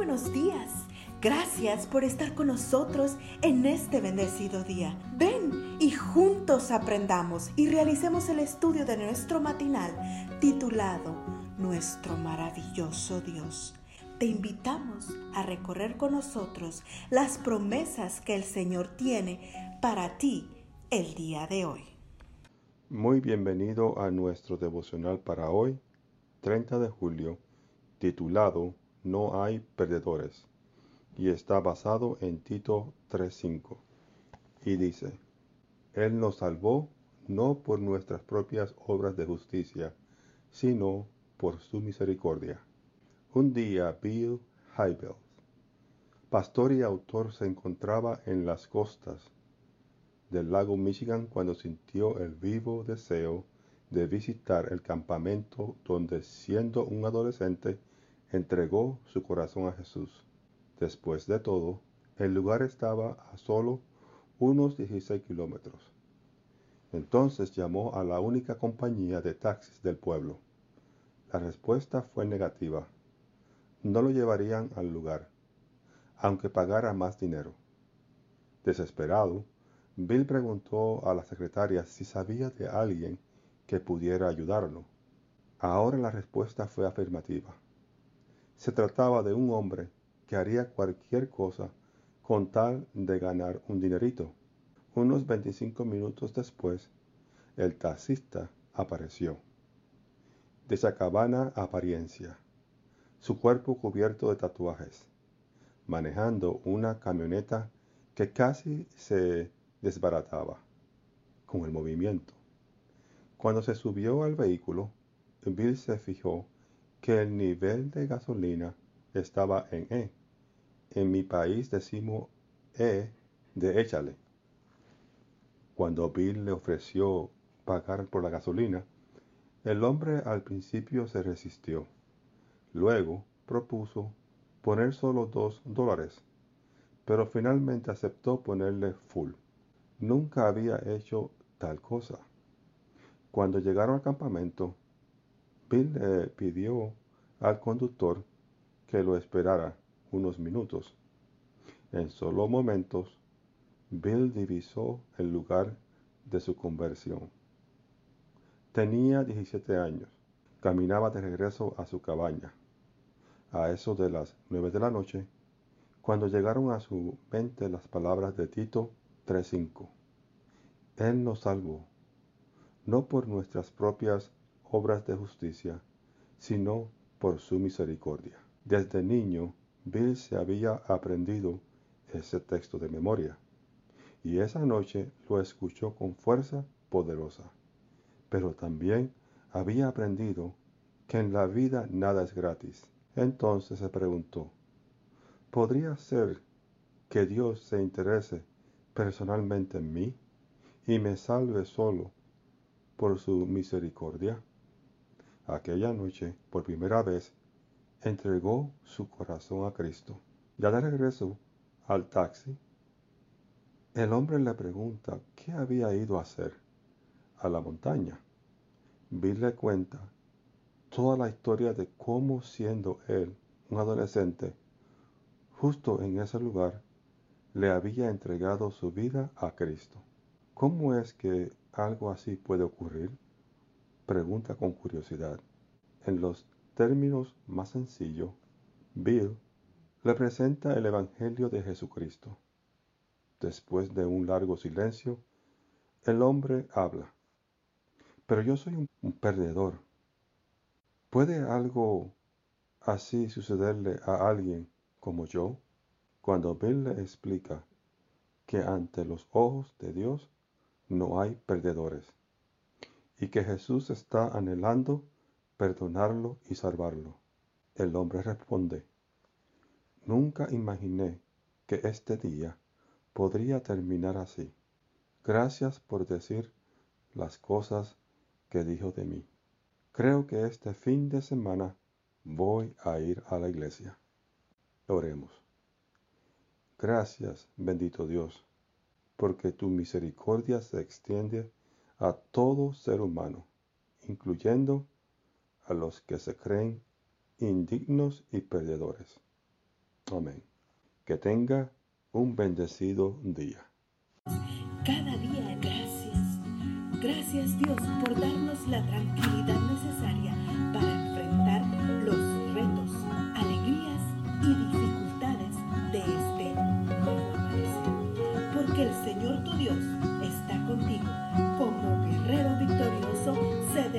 buenos días. Gracias por estar con nosotros en este bendecido día. Ven y juntos aprendamos y realicemos el estudio de nuestro matinal titulado Nuestro maravilloso Dios. Te invitamos a recorrer con nosotros las promesas que el Señor tiene para ti el día de hoy. Muy bienvenido a nuestro devocional para hoy, 30 de julio, titulado No hay perdedores, y está basado en Tito 3.5, y dice, Él nos salvó no por nuestras propias obras de justicia, sino por su misericordia. Un día Bill Hybels, pastor y autor, se encontraba en las costas del lago Michigan cuando sintió el vivo deseo de visitar el campamento donde siendo un adolescente entregó su corazón a Jesús. Después de todo, el lugar estaba a solo unos 16 kilómetros. Entonces llamó a la única compañía de taxis del pueblo. La respuesta fue negativa. No lo llevarían al lugar, aunque pagara más dinero. Desesperado, Bill preguntó a la secretaria si sabía de alguien que pudiera ayudarlo. Ahora la respuesta fue afirmativa. Se trataba de un hombre que haría cualquier cosa con tal de ganar un dinerito. Unos 25 minutos después, el taxista apareció. De sacabana apariencia, su cuerpo cubierto de tatuajes, manejando una camioneta que casi se desbarataba con el movimiento. Cuando se subió al vehículo, Bill se fijó que el nivel de gasolina estaba en E. En mi país decimos E de échale. Cuando Bill le ofreció pagar por la gasolina, el hombre al principio se resistió. Luego propuso poner solo dos dólares, pero finalmente aceptó ponerle full. Nunca había hecho tal cosa. Cuando llegaron al campamento, Bill le pidió al conductor que lo esperara unos minutos. En solo momentos, Bill divisó el lugar de su conversión. Tenía 17 años. Caminaba de regreso a su cabaña. A eso de las nueve de la noche, cuando llegaron a su mente las palabras de Tito 3.5. Él nos salvó, no por nuestras propias obras de justicia, sino por su misericordia. Desde niño, Bill se había aprendido ese texto de memoria, y esa noche lo escuchó con fuerza poderosa. Pero también había aprendido que en la vida nada es gratis. Entonces se preguntó, ¿podría ser que Dios se interese personalmente en mí y me salve solo por su misericordia. Aquella noche, por primera vez, entregó su corazón a Cristo. Ya de regreso al taxi, el hombre le pregunta qué había ido a hacer a la montaña. Bill le cuenta toda la historia de cómo siendo él un adolescente, justo en ese lugar, le había entregado su vida a Cristo. ¿Cómo es que algo así puede ocurrir? Pregunta con curiosidad. En los términos más sencillos, Bill le presenta el Evangelio de Jesucristo. Después de un largo silencio, el hombre habla. Pero yo soy un, perdedor. ¿Puede algo así sucederle a alguien como yo? Cuando Bill le explica que ante los ojos de Dios no hay perdedores, y que Jesús está anhelando perdonarlo y salvarlo. El hombre responde, nunca imaginé que este día podría terminar así. Gracias por decir las cosas que dijo de mí. Creo que este fin de semana voy a ir a la iglesia. Oremos. Gracias, bendito Dios porque tu misericordia se extiende a todo ser humano, incluyendo a los que se creen indignos y perdedores. Amén. Que tenga un bendecido día. Cada día gracias. Gracias Dios por darnos la tranquilidad necesaria para enfrentar los retos, alegrías y dificultades de este nuevo amanecer. Porque el Señor tu Dios está contigo.